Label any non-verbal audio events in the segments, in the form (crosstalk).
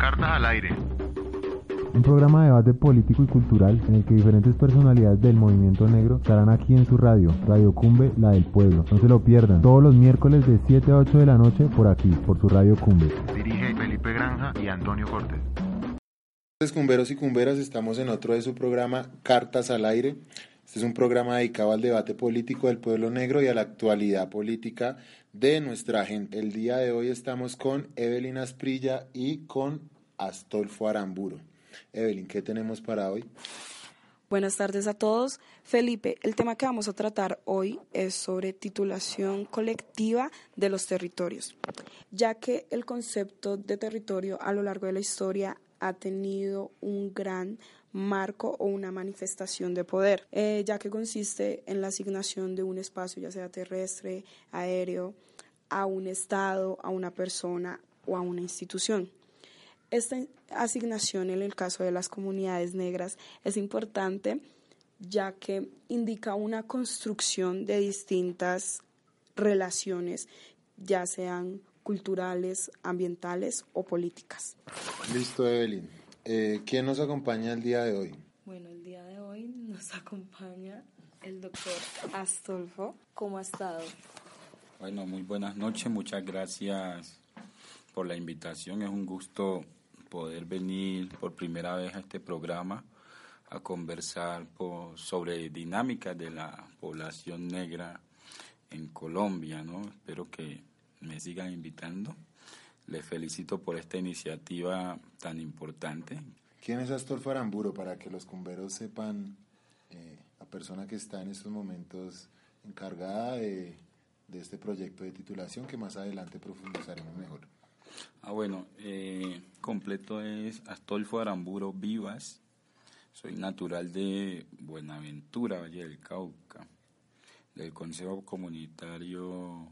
Cartas al aire. Un programa de debate político y cultural en el que diferentes personalidades del movimiento negro estarán aquí en su radio, Radio Cumbe, la del pueblo. No se lo pierdan, todos los miércoles de 7 a 8 de la noche por aquí, por su Radio Cumbe. Dirige Felipe Granja y Antonio Cortés. Cumberos y cumberas, estamos en otro de su programa Cartas al aire. Este es un programa dedicado al debate político del pueblo negro y a la actualidad política de nuestra gente. El día de hoy estamos con Evelyn Asprilla y con Astolfo Aramburo. Evelyn, ¿qué tenemos para hoy? Buenas tardes a todos. Felipe, el tema que vamos a tratar hoy es sobre titulación colectiva de los territorios, ya que el concepto de territorio a lo largo de la historia ha tenido un gran marco o una manifestación de poder, eh, ya que consiste en la asignación de un espacio, ya sea terrestre, aéreo, a un Estado, a una persona o a una institución. Esta asignación en el caso de las comunidades negras es importante ya que indica una construcción de distintas relaciones, ya sean culturales, ambientales o políticas. Listo, Evelyn. Eh, ¿Quién nos acompaña el día de hoy? Bueno, el día de hoy nos acompaña el doctor Astolfo. ¿Cómo ha estado? Bueno, muy buenas noches. Muchas gracias por la invitación. Es un gusto poder venir por primera vez a este programa a conversar sobre dinámicas de la población negra en Colombia, ¿no? Espero que me sigan invitando. Les felicito por esta iniciativa tan importante. ¿Quién es Astor Faramburo? Para que los cumberos sepan, eh, la persona que está en estos momentos encargada de, de, este proyecto de titulación que más adelante profundizaremos mejor. Ah, bueno, eh, completo es Astolfo Aramburo Vivas. Soy natural de Buenaventura, Valle del Cauca, del Consejo Comunitario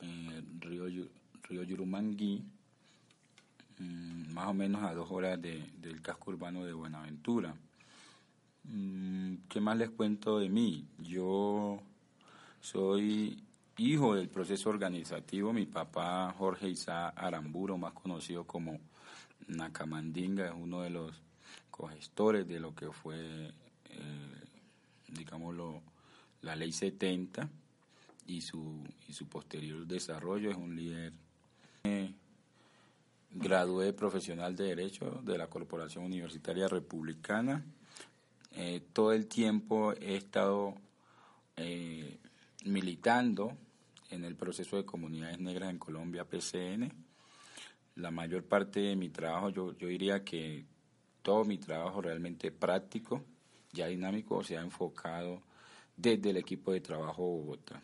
eh, Río, Río Yurumangui, mm, más o menos a dos horas del casco urbano de Buenaventura. Mm, ¿Qué más les cuento de mí? Yo soy hijo del proceso organizativo. Mi papá, Jorge Isa Aramburo, más conocido como Nacamandinga, es uno de los cogestores de lo que fue, eh, digámoslo, la ley 70 y su, y su posterior desarrollo. Es un líder gradué profesional de Derecho de la Corporación Universitaria Republicana. Eh, todo el tiempo he estado eh, militando en el proceso de comunidades negras en Colombia, PCN. La mayor parte de mi trabajo, yo, yo diría que todo mi trabajo realmente práctico, ya dinámico, se ha enfocado desde el equipo de trabajo Bogotá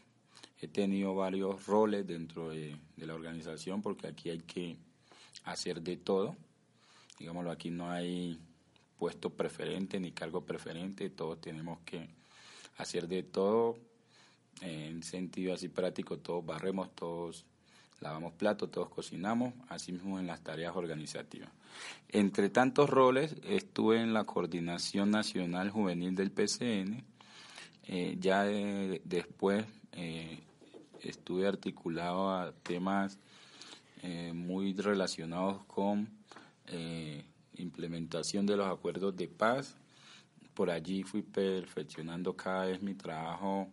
he tenido varios roles dentro de, la organización porque aquí hay que hacer de todo. Digámoslo, aquí no hay puesto preferente ni cargo preferente, todos tenemos que hacer de todo en sentido así práctico, todos barremos, todos lavamos platos, todos cocinamos, así mismo en las tareas organizativas. Entre tantos roles, estuve en la Coordinación Nacional Juvenil del PCN, eh, ya después eh, estuve articulado a temas eh, muy relacionados con implementación de los acuerdos de paz. Por allí fui perfeccionando cada vez mi trabajo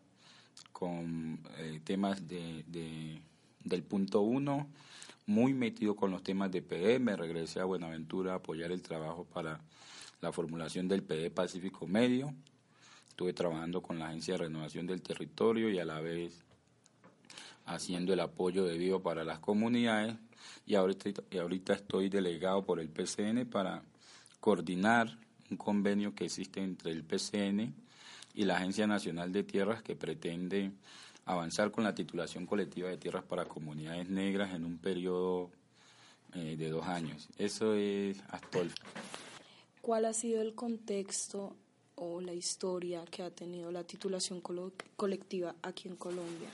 con eh, temas de, del punto uno, muy metido con los temas de PE. Me regresé a Buenaventura a apoyar el trabajo para la formulación del PE Pacífico Medio. Estuve trabajando con la Agencia de Renovación del Territorio y a la vez haciendo el apoyo debido para las comunidades y ahorita, y ahorita estoy delegado por el PCN para coordinar un convenio que existe entre el PCN y la Agencia Nacional de Tierras que pretende avanzar con la titulación colectiva de tierras para comunidades negras en un periodo eh, de dos años. Eso es Astolfo. ¿Cuál ha sido el contexto o la historia que ha tenido la titulación colectiva aquí en Colombia?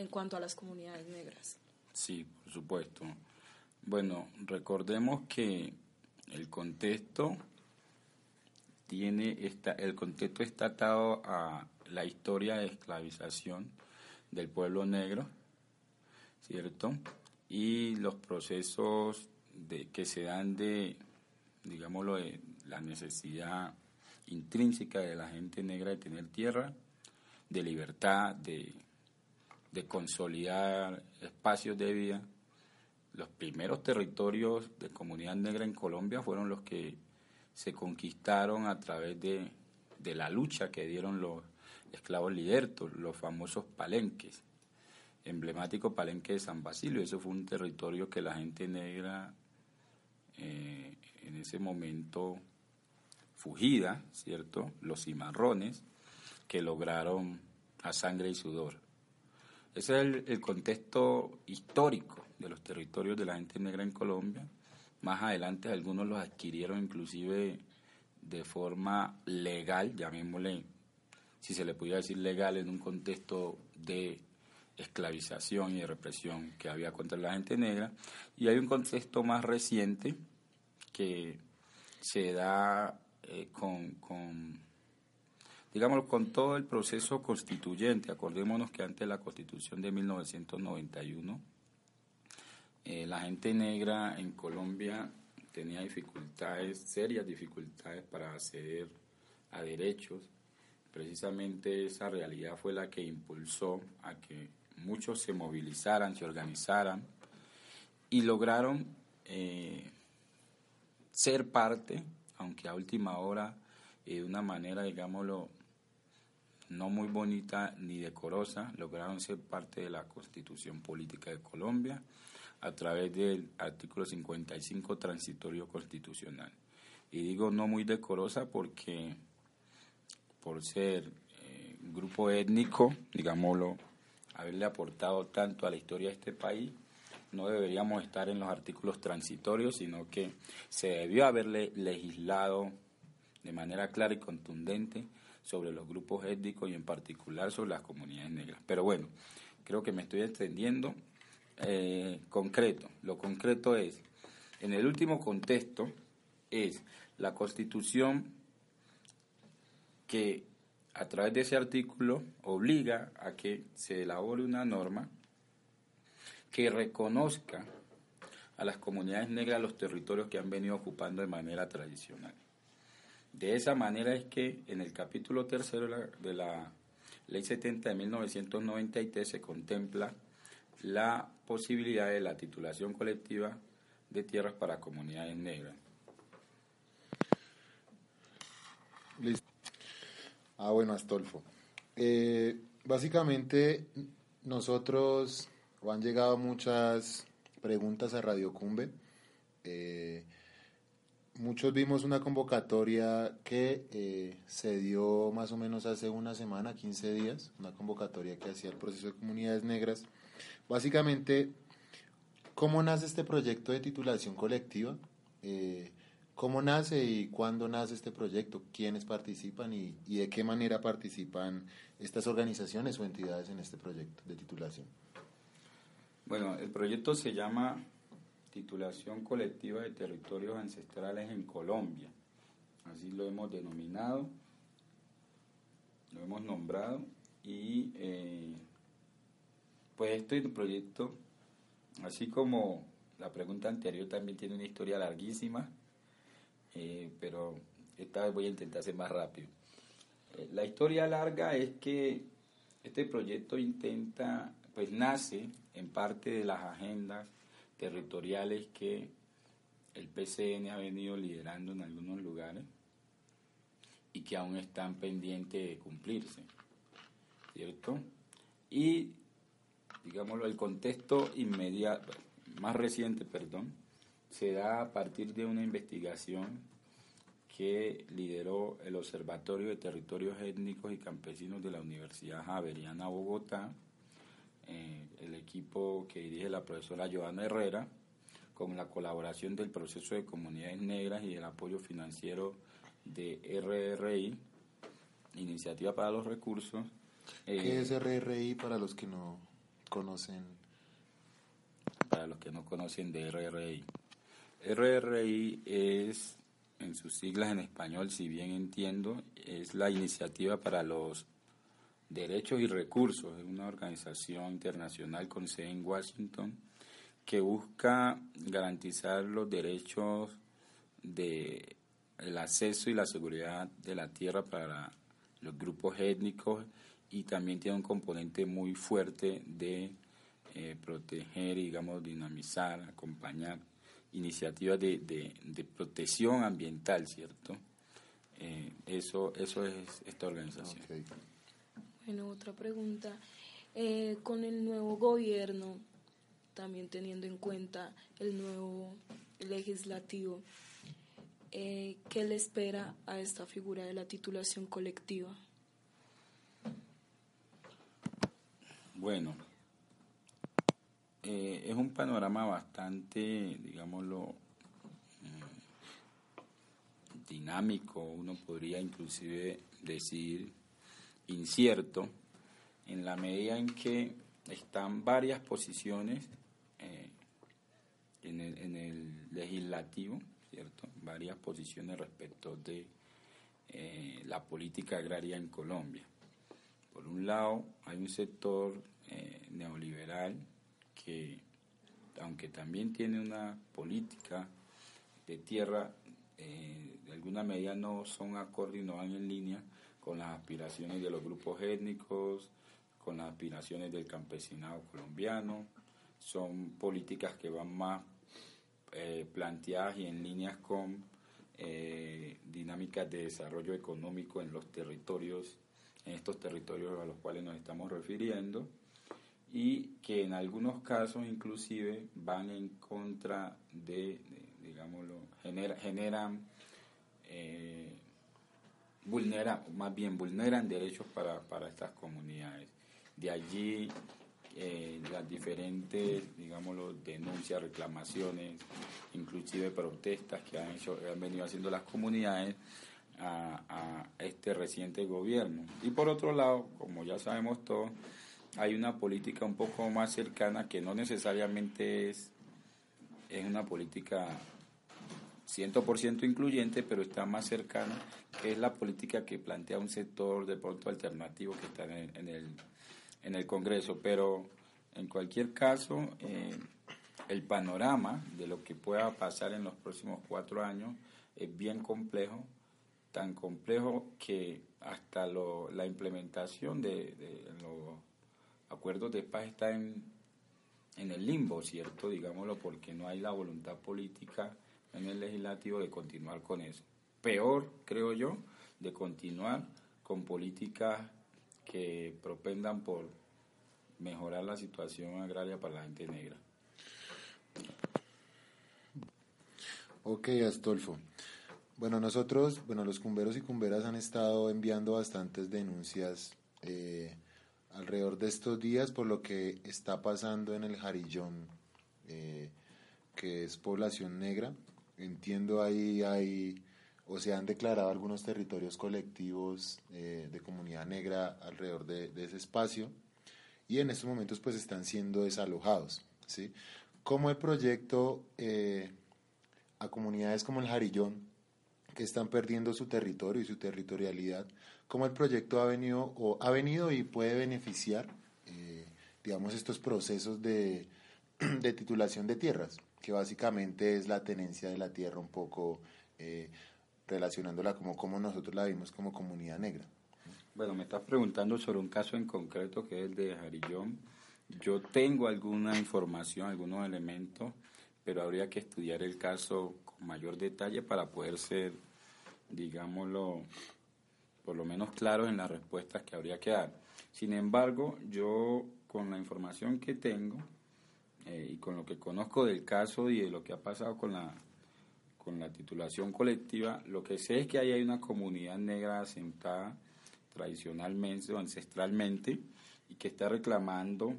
en cuanto a las comunidades negras. Sí, por supuesto. Bueno, recordemos que el contexto tiene esta, el contexto está atado a la historia de esclavización del pueblo negro, ¿cierto? Y los procesos de, que se dan de, digámoslo, de la necesidad intrínseca de la gente negra de tener tierra, de libertad, de, de consolidar espacios de vida. Los primeros territorios de comunidad negra en Colombia fueron los que se conquistaron a través de, de la lucha que dieron los esclavos libertos, los famosos palenques, emblemático palenque de San Basilio. Eso fue un territorio que la gente negra eh, en ese momento fugida, ¿cierto? Los cimarrones que lograron a sangre y sudor. Ese es el, el, contexto histórico de los territorios de la gente negra en Colombia. Más adelante algunos los adquirieron inclusive de forma legal, llamémosle, si se le pudiera decir legal, en un contexto de esclavización y de represión que había contra la gente negra. Y hay un contexto más reciente que se da eh, con, con, digamos, con todo el proceso constituyente. Acordémonos que antes de la constitución de 1991, eh, la gente negra en Colombia tenía dificultades, serias dificultades para acceder a derechos. Precisamente esa realidad fue la que impulsó a que muchos se movilizaran, se organizaran y lograron eh, ser parte, aunque a última hora, eh, de una manera, digámoslo, no muy bonita ni decorosa, lograron ser parte de la constitución política de Colombia a través del artículo 55 transitorio constitucional. Y digo no muy decorosa porque por ser eh, grupo étnico, digámoslo, haberle aportado tanto a la historia de este país, no deberíamos estar en los artículos transitorios, sino que se debió haberle legislado de manera clara y contundente sobre los grupos étnicos y en particular sobre las comunidades negras. Pero bueno, creo que me estoy extendiendo. Eh, concreto, lo concreto es, en el último contexto, es la constitución que a través de ese artículo obliga a que se elabore una norma que reconozca a las comunidades negras los territorios que han venido ocupando de manera tradicional. De esa manera es que en el capítulo tercero de la, de la Ley 70 de 1993 se contempla la posibilidad de la titulación colectiva de tierras para comunidades negras. Ah, bueno, Astolfo. Eh, básicamente, nosotros han llegado muchas preguntas a Radio Cumbe. Eh, muchos vimos una convocatoria que eh, se dio más o menos hace una semana, 15 días, una convocatoria que hacía el proceso de comunidades negras. Básicamente, ¿cómo nace este proyecto de titulación colectiva? Eh, ¿Cómo nace y cuándo nace este proyecto? ¿Quiénes participan y, de qué manera participan estas organizaciones o entidades en este proyecto de titulación? Bueno, el proyecto se llama Titulación Colectiva de Territorios Ancestrales en Colombia. Así lo hemos denominado, lo hemos nombrado y eh, pues este proyecto, así como la pregunta anterior también tiene una historia larguísima, eh, pero esta vez voy a intentar ser más rápido. Eh, la historia larga es que este proyecto intenta, pues nace en parte de las agendas territoriales que el PCN ha venido liderando en algunos lugares y que aún están pendientes de cumplirse, ¿cierto? Y, digámoslo, el contexto inmediato, más reciente, perdón, se da a partir de una investigación que lideró el Observatorio de Territorios Étnicos y Campesinos de la Universidad Javeriana Bogotá, eh, el equipo que dirige la profesora Joana Herrera, con la colaboración del proceso de comunidades negras y el apoyo financiero de RRI, Iniciativa para los Recursos. ¿Qué eh, es RRI para los que no conocen? Para los que no conocen de RRI. RRI es, en sus siglas en español, si bien entiendo, es la iniciativa para los derechos y recursos. Es una organización internacional con sede en Washington que busca garantizar los derechos de el acceso y la seguridad de la tierra para los grupos étnicos y también tiene un componente muy fuerte de eh, proteger, digamos, dinamizar, acompañar iniciativas de, de, protección ambiental, ¿cierto? Eh, eso, eso es esta organización. Bueno, otra pregunta. Eh, con el nuevo gobierno, también teniendo en cuenta el nuevo legislativo, eh, ¿qué le espera a esta figura de la titulación colectiva? Bueno, eh, es un panorama bastante, digámoslo, mm, dinámico, uno podría inclusive decir incierto, en la medida en que están varias posiciones eh, en, el, legislativo ¿cierto? Varias posiciones respecto de eh, la política agraria en Colombia. Por un lado, hay un sector eh, neoliberal que, aunque también tiene una política de tierra, eh, de alguna medida no son acordes y no van en línea con las aspiraciones de los grupos étnicos, con las aspiraciones del campesinado colombiano. Son políticas que van más eh, planteadas y en líneas con dinámicas de desarrollo económico en los territorios, en estos territorios a los cuales nos estamos refiriendo, y que en algunos casos inclusive van en contra de, digámoslo, generan, eh, más bien vulneran derechos para, para estas comunidades. De allí eh, las diferentes, digámoslo, denuncias, reclamaciones, inclusive protestas que han, hecho, han venido haciendo las comunidades a, este reciente gobierno. Y por otro lado, como ya sabemos todos, hay una política un poco más cercana que no necesariamente es, es una política 100% incluyente, pero está más cercana, que es la política que plantea un sector de pronto alternativo que está en el en el Congreso, pero en cualquier caso, eh, el panorama de lo que pueda pasar en los próximos cuatro años es bien complejo, tan complejo que hasta la implementación de, los acuerdos de paz está en, en el limbo, ¿cierto? Digámoslo, porque no hay la voluntad política en el legislativo de continuar con eso. Peor, creo yo, de continuar con políticas que propendan por mejorar la situación agraria para la gente negra. Ok, Astolfo. Bueno, nosotros, bueno, los cumberos y cumberas han estado enviando bastantes denuncias eh, alrededor de estos días por lo que está pasando en el Jarillón, eh, que es población negra. Entiendo ahí hay o se han declarado algunos territorios colectivos eh, de comunidad negra alrededor de, ese espacio y en estos momentos pues están siendo desalojados. ¿sí? Como el proyecto a comunidades como el Jarillón, que están perdiendo su territorio y su territorialidad, como el proyecto ha venido, o ha venido y puede beneficiar, eh, digamos, estos procesos de, (clears throat) de, titulación de tierras, que básicamente es la tenencia de la tierra un poco relacionándola como, como nosotros la vimos como comunidad negra. Bueno, me estás preguntando sobre un caso en concreto que es el de Jarillón. Yo tengo alguna información, algunos elementos, pero habría que estudiar el caso mayor detalle para poder ser, digámoslo, por lo menos claros en las respuestas que habría que dar. Sin embargo, yo con la información que tengo eh, y con lo que conozco del caso y de lo que ha pasado con la con la titulación colectiva, lo que sé es que ahí hay una comunidad negra asentada tradicionalmente o ancestralmente y que está reclamando,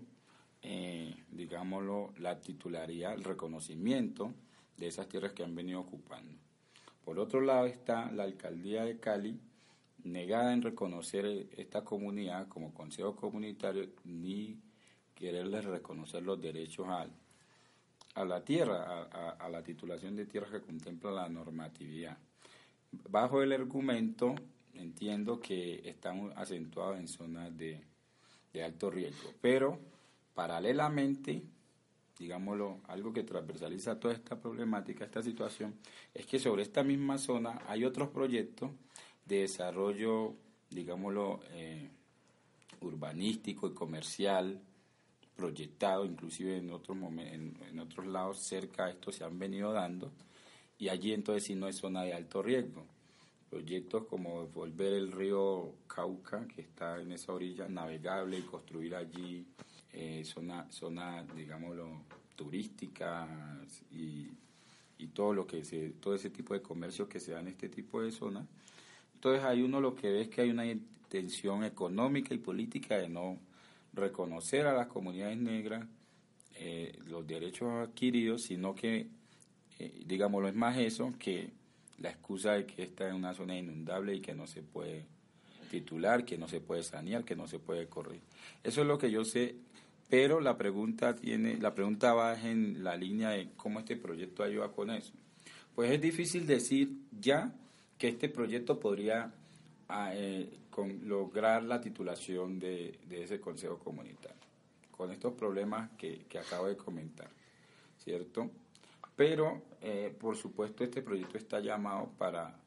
eh, digámoslo, la titularidad, el reconocimiento de esas tierras que han venido ocupando. Por otro lado está la alcaldía de Cali, negada en reconocer esta comunidad como consejo comunitario ni quererles reconocer los derechos a la tierra, a, la titulación de tierra que contempla la normatividad. Bajo el argumento, entiendo que estamos acentuados en zonas de, alto riesgo, pero paralelamente, digámoslo, algo que transversaliza toda esta problemática, esta situación, es que sobre esta misma zona hay otros proyectos de desarrollo, digámoslo, eh, urbanístico y comercial, proyectado, inclusive en otros, en, en otros lados cerca de esto se han venido dando, y allí entonces sí no es zona de alto riesgo. Proyectos como volver el río Cauca, que está en esa orilla, navegable y construir allí eh, zona, zona, digámoslo, turística y, y, todo lo que se, todo ese tipo de comercio que se da en este tipo de zonas. Entonces ahí uno lo que ve es que hay una intención económica y política de no reconocer a las comunidades negras eh, los derechos adquiridos, sino que, eh, digámoslo, es más eso que la excusa de que esta es una zona inundable y que no se puede titular, que no se puede sanear, que no se puede correr. Eso es lo que yo sé, pero la pregunta tiene, la pregunta va en la línea de cómo este proyecto ayuda con eso. Pues es difícil decir ya que este proyecto podría ah, eh, lograr la titulación de, ese consejo comunitario, con estos problemas que, que acabo de comentar, ¿cierto? Pero, eh, por supuesto, este proyecto está llamado para,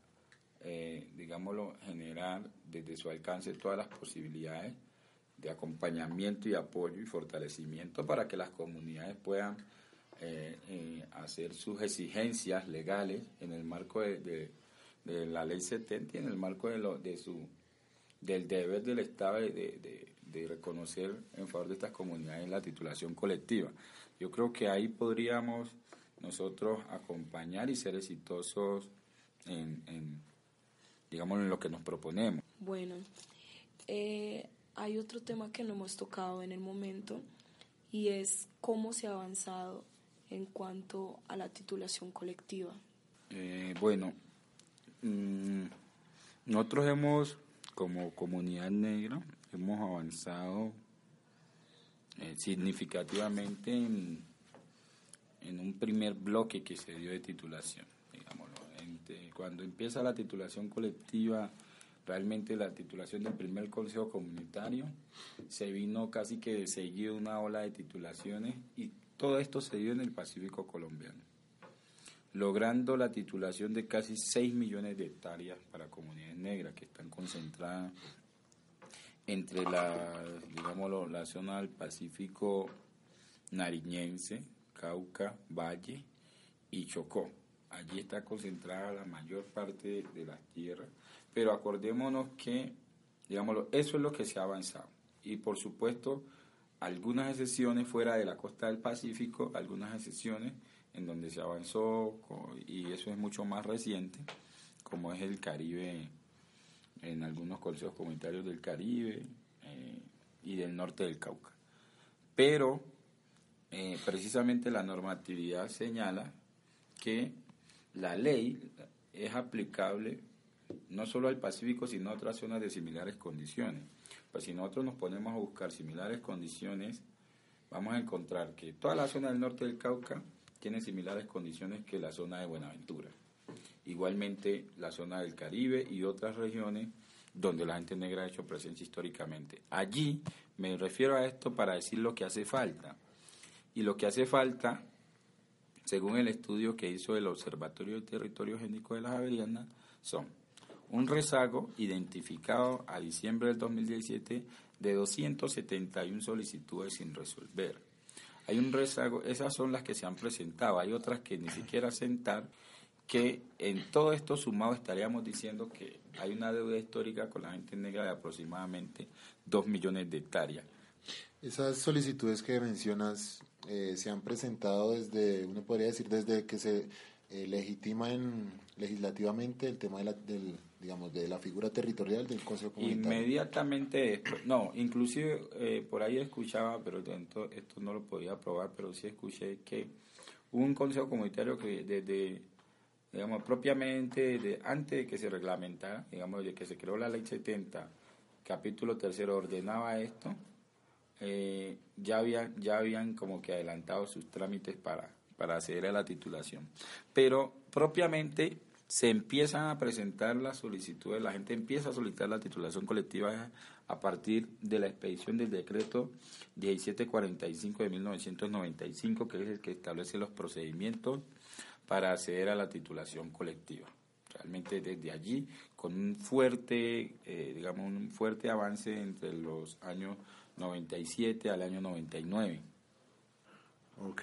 eh, digámoslo, generar desde su alcance todas las posibilidades de acompañamiento y apoyo y fortalecimiento para que las comunidades puedan eh, hacer sus exigencias legales en el marco de, la ley 70 y en el marco de, lo, de su del deber del Estado de, de, reconocer en favor de estas comunidades la titulación colectiva. Yo creo que ahí podríamos nosotros acompañar y ser exitosos en, en digamos, en lo que nos proponemos. Bueno, eh, hay otro tema que no hemos tocado en el momento y es cómo se ha avanzado en cuanto a la titulación colectiva. Eh, bueno, mm, nosotros hemos, como comunidad negra, hemos avanzado eh, significativamente en un primer bloque que se dio de titulación, digámoslo. cuando empieza la titulación colectiva, realmente la titulación del primer consejo comunitario, se vino casi que de seguido una ola de titulaciones y todo esto se dio en el Pacífico colombiano, logrando la titulación de casi 6 millones de hectáreas para comunidades negras que están concentradas entre la, digámoslo, la zona del Pacífico nariñense, Cauca, Valle y Chocó. Allí está concentrada la mayor parte de las tierras, pero acordémonos que, digámoslo, eso es lo que se ha avanzado. Y por supuesto, algunas excepciones fuera de la costa del Pacífico, algunas excepciones en donde se avanzó, y eso es mucho más reciente, como es el Caribe, en algunos consejos comunitarios del Caribe eh, y del norte del Cauca. Pero eh, precisamente la normatividad señala que la ley es aplicable no solo al Pacífico, sino a otras zonas de similares condiciones. Pues si nosotros nos ponemos a buscar similares condiciones, vamos a encontrar que toda la zona del norte del Cauca tiene similares condiciones que la zona de Buenaventura. Igualmente la zona del Caribe y otras regiones donde la gente negra ha hecho presencia históricamente. Allí me refiero a esto para decir lo que hace falta. Y lo que hace falta, según el estudio que hizo el Observatorio del Territorio Génico de las Javerianas, son un rezago identificado a diciembre del 2017 de 271 solicitudes sin resolver. Hay un rezago, esas son las que se han presentado, hay otras que ni siquiera sentar, que en todo esto sumado estaríamos diciendo que hay una deuda histórica con la gente negra de aproximadamente 2 millones de hectáreas. Esas solicitudes que mencionas eh, se han presentado desde, uno podría decir, desde que se eh, legitima en, legislativamente el tema de la, del, digamos, de la figura territorial del Consejo Comunitario. Inmediatamente después, no, inclusive eh, por ahí escuchaba, pero esto, esto no lo podía probar, pero sí escuché que un Consejo Comunitario que desde, digamos, propiamente, de, antes de que se reglamentara, digamos, de que se creó la Ley 70, capítulo tercero, ordenaba esto, eh, ya, habían, ya habían como que adelantado sus trámites para, para acceder a la titulación. Pero propiamente se empiezan a presentar las solicitudes, la gente empieza a solicitar la titulación colectiva a partir de la expedición del decreto 1745 de 1995, que es el que establece los procedimientos para acceder a la titulación colectiva. Realmente desde allí, con un fuerte, eh, digamos, un fuerte avance entre los años 97 al año 99. Ok,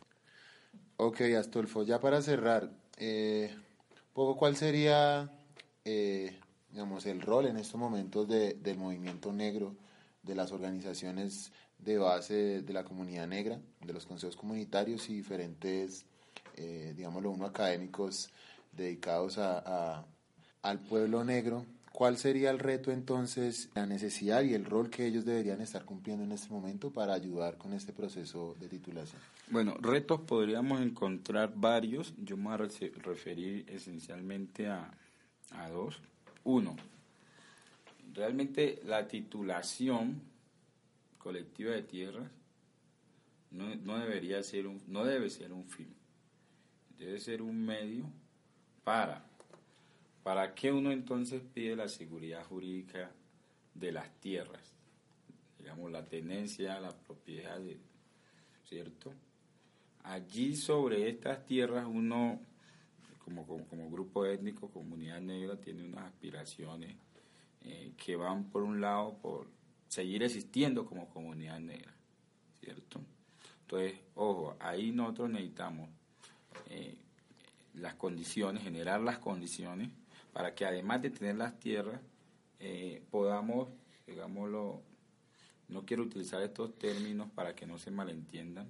okay Astolfo, ya para cerrar, eh, poco cuál sería, eh, digamos, el rol en estos momentos de, del movimiento negro, de las organizaciones de base de la comunidad negra, de los consejos comunitarios y diferentes, eh, digámoslo uno, académicos dedicados a, al pueblo negro. ¿Cuál sería el reto entonces, la necesidad y el rol que ellos deberían estar cumpliendo en este momento para ayudar con este proceso de titulación? Bueno, retos podríamos encontrar varios. Yo me voy a referir esencialmente a, a dos. Uno, realmente la titulación colectiva de tierras no, no debería ser un, no debe ser un fin, debe ser un medio para ¿Para qué uno entonces pide la seguridad jurídica de las tierras? Digamos, la tenencia, la propiedad, ¿cierto? Allí sobre estas tierras uno, como, grupo étnico, comunidad negra, tiene unas aspiraciones eh, que van por un lado por seguir existiendo como comunidad negra, ¿cierto? Entonces, ojo, ahí nosotros necesitamos eh, las condiciones, generar las condiciones para que además de tener las tierras, eh, podamos, digámoslo, no quiero utilizar estos términos para que no se malentiendan,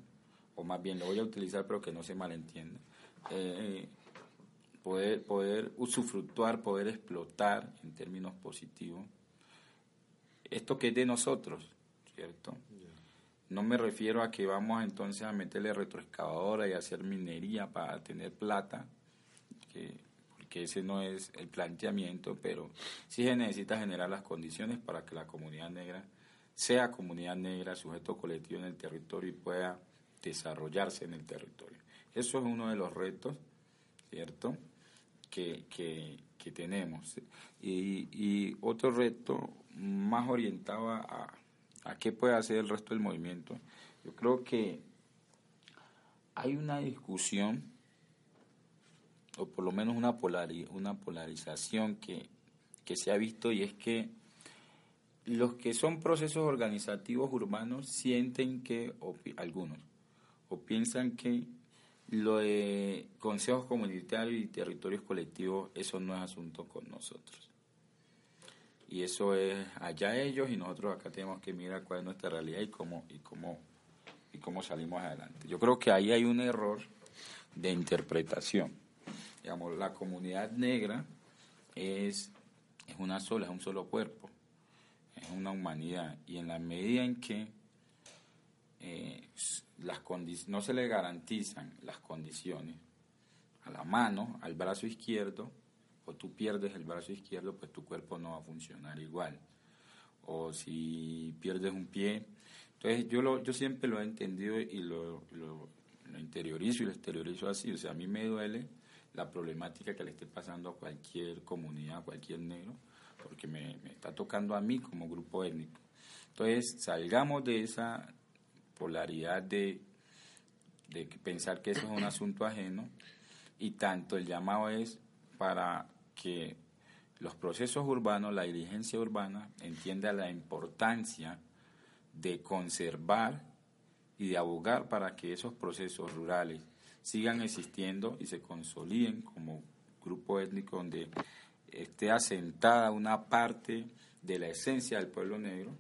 o más bien lo voy a utilizar pero que no se malentienda, eh, poder, poder usufructuar, poder explotar en términos positivos esto que es de nosotros, ¿cierto? No me refiero a que vamos entonces a meterle retroexcavadora y hacer minería para tener plata, que que ese no es el planteamiento, pero sí se necesita generar las condiciones para que la comunidad negra sea comunidad negra, sujeto colectivo en el territorio y pueda desarrollarse en el territorio. Eso es uno de los retos, ¿cierto?, que, que, tenemos. Y, otro reto más orientado a, a qué puede hacer el resto del movimiento, yo creo que hay una discusión o por lo menos una, una polarización que, se ha visto y es que los que son procesos organizativos urbanos sienten que, algunos, o piensan que lo de consejos comunitarios y territorios colectivos, eso no es asunto con nosotros. Y eso es allá ellos y nosotros acá tenemos que mirar cuál es nuestra realidad y cómo, y cómo, y cómo salimos adelante. Yo creo que ahí hay un error de interpretación digamos, la comunidad negra es, es una sola, es un solo cuerpo, es una humanidad. Y en la medida en que eh, las no se le garantizan las condiciones a la mano, al brazo izquierdo, o tú pierdes el brazo izquierdo, pues tu cuerpo no va a funcionar igual. O si pierdes un pie. Entonces yo, lo, yo siempre lo he entendido y lo, lo, lo interiorizo y lo exteriorizo así. O sea, a mí me duele la problemática que le esté pasando a cualquier comunidad, a cualquier negro, porque me, está tocando a mí como grupo étnico. Entonces, salgamos de esa polaridad de, de pensar que eso es un asunto ajeno y tanto el llamado es para que los procesos urbanos, la dirigencia urbana, entienda la importancia de conservar y de abogar para que esos procesos rurales sigan existiendo y se consoliden como grupo étnico donde esté asentada una parte de la esencia del pueblo negro,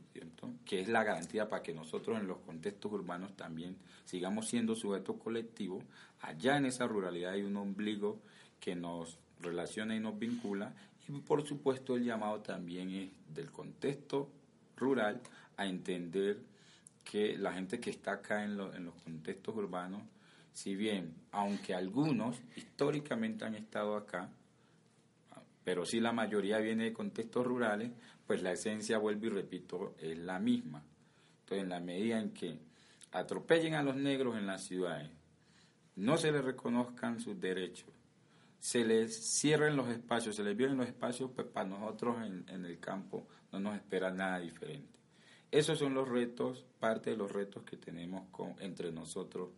que es la garantía para que nosotros en los contextos urbanos también sigamos siendo sujetos colectivos. Allá en esa ruralidad hay un ombligo que nos relaciona y nos vincula y por supuesto el llamado también es del contexto rural a entender que la gente que está acá en, en los contextos urbanos si bien, aunque algunos históricamente han estado acá, pero sí la mayoría viene de contextos rurales, pues la esencia, vuelvo y repito, es la misma. Entonces, en la medida en que atropellen a los negros en las ciudades, no se les reconozcan sus derechos, se les cierren los espacios, se les violen los espacios, pues para nosotros en, en el campo no nos espera nada diferente. Esos son los retos, parte de los retos que tenemos con, entre nosotros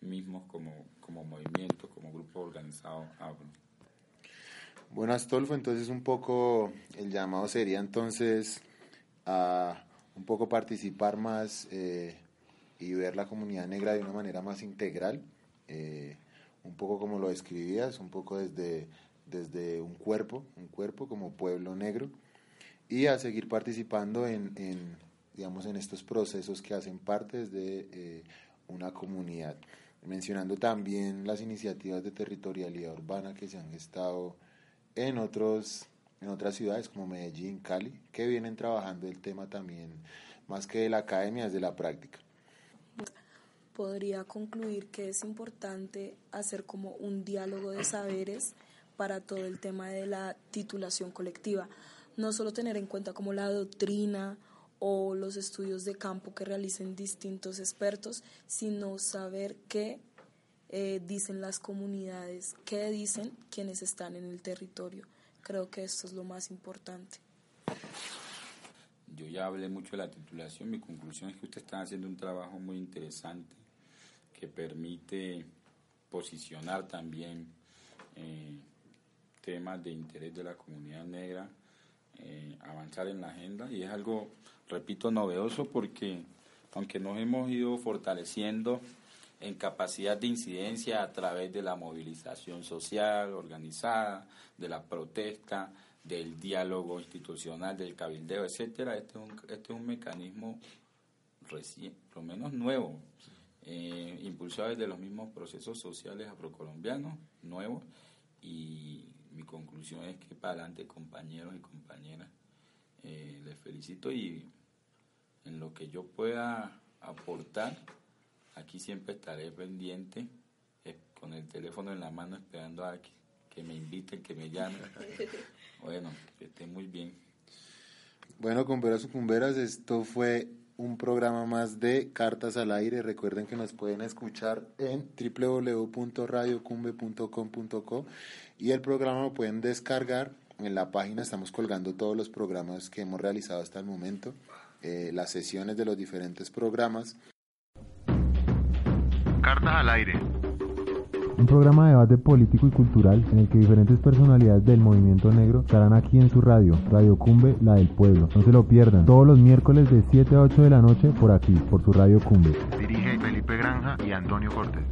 mismos como, como movimiento, como grupo organizado Bueno, Astolfo, entonces un poco el llamado sería entonces a un poco participar más eh, y ver la comunidad negra de una manera más integral. Eh, un poco como lo describías, un poco desde, desde un cuerpo, un cuerpo como pueblo negro, y a seguir participando en, en digamos, en estos procesos que hacen parte de eh, una comunidad. Mencionando también las iniciativas de territorialidad urbana que se han gestado en, otros, en otras ciudades como Medellín, Cali, que vienen trabajando el tema también, más que de la academia, es de la práctica podría concluir que es importante hacer como un diálogo de saberes para todo el tema de la titulación colectiva. No solo tener en cuenta como la doctrina o los estudios de campo que realicen distintos expertos, sino saber qué eh, dicen las comunidades, qué dicen quienes están en el territorio. Creo que esto es lo más importante. Yo ya hablé mucho de la titulación, mi conclusión es que ustedes están haciendo un trabajo muy interesante que permite posicionar también eh, temas de interés de la comunidad negra, eh, avanzar en la agenda y es algo, repito, novedoso porque aunque nos hemos ido fortaleciendo en capacidad de incidencia a través de la movilización social organizada, de la protesta, del diálogo institucional, del cabildeo, etcétera, este es un, este es un mecanismo recién, por lo menos nuevo, eh, impulsado desde los mismos procesos sociales afrocolombianos nuevos y mi conclusión es que para adelante compañeros y compañeras eh, les felicito y en lo que yo pueda aportar aquí siempre estaré pendiente eh, con el teléfono en la mano esperando a que, que me inviten, que me llamen. (laughs) bueno, que estén muy bien. Bueno, cumberas y cumberas, esto fue un programa más de Cartas al Aire. Recuerden que nos pueden escuchar en www.radiocumbe.com.co y el programa lo pueden descargar en la página. Estamos colgando todos los programas que hemos realizado hasta el momento, eh, las sesiones de los diferentes programas. Cartas al Aire un programa de debate político y cultural en el que diferentes personalidades del movimiento negro estarán aquí en su radio, Radio Cumbe, la del pueblo. No se lo pierdan, todos los miércoles de 7 a 8 de la noche por aquí, por su Radio Cumbe. Dirige Felipe Granja y Antonio Cortés.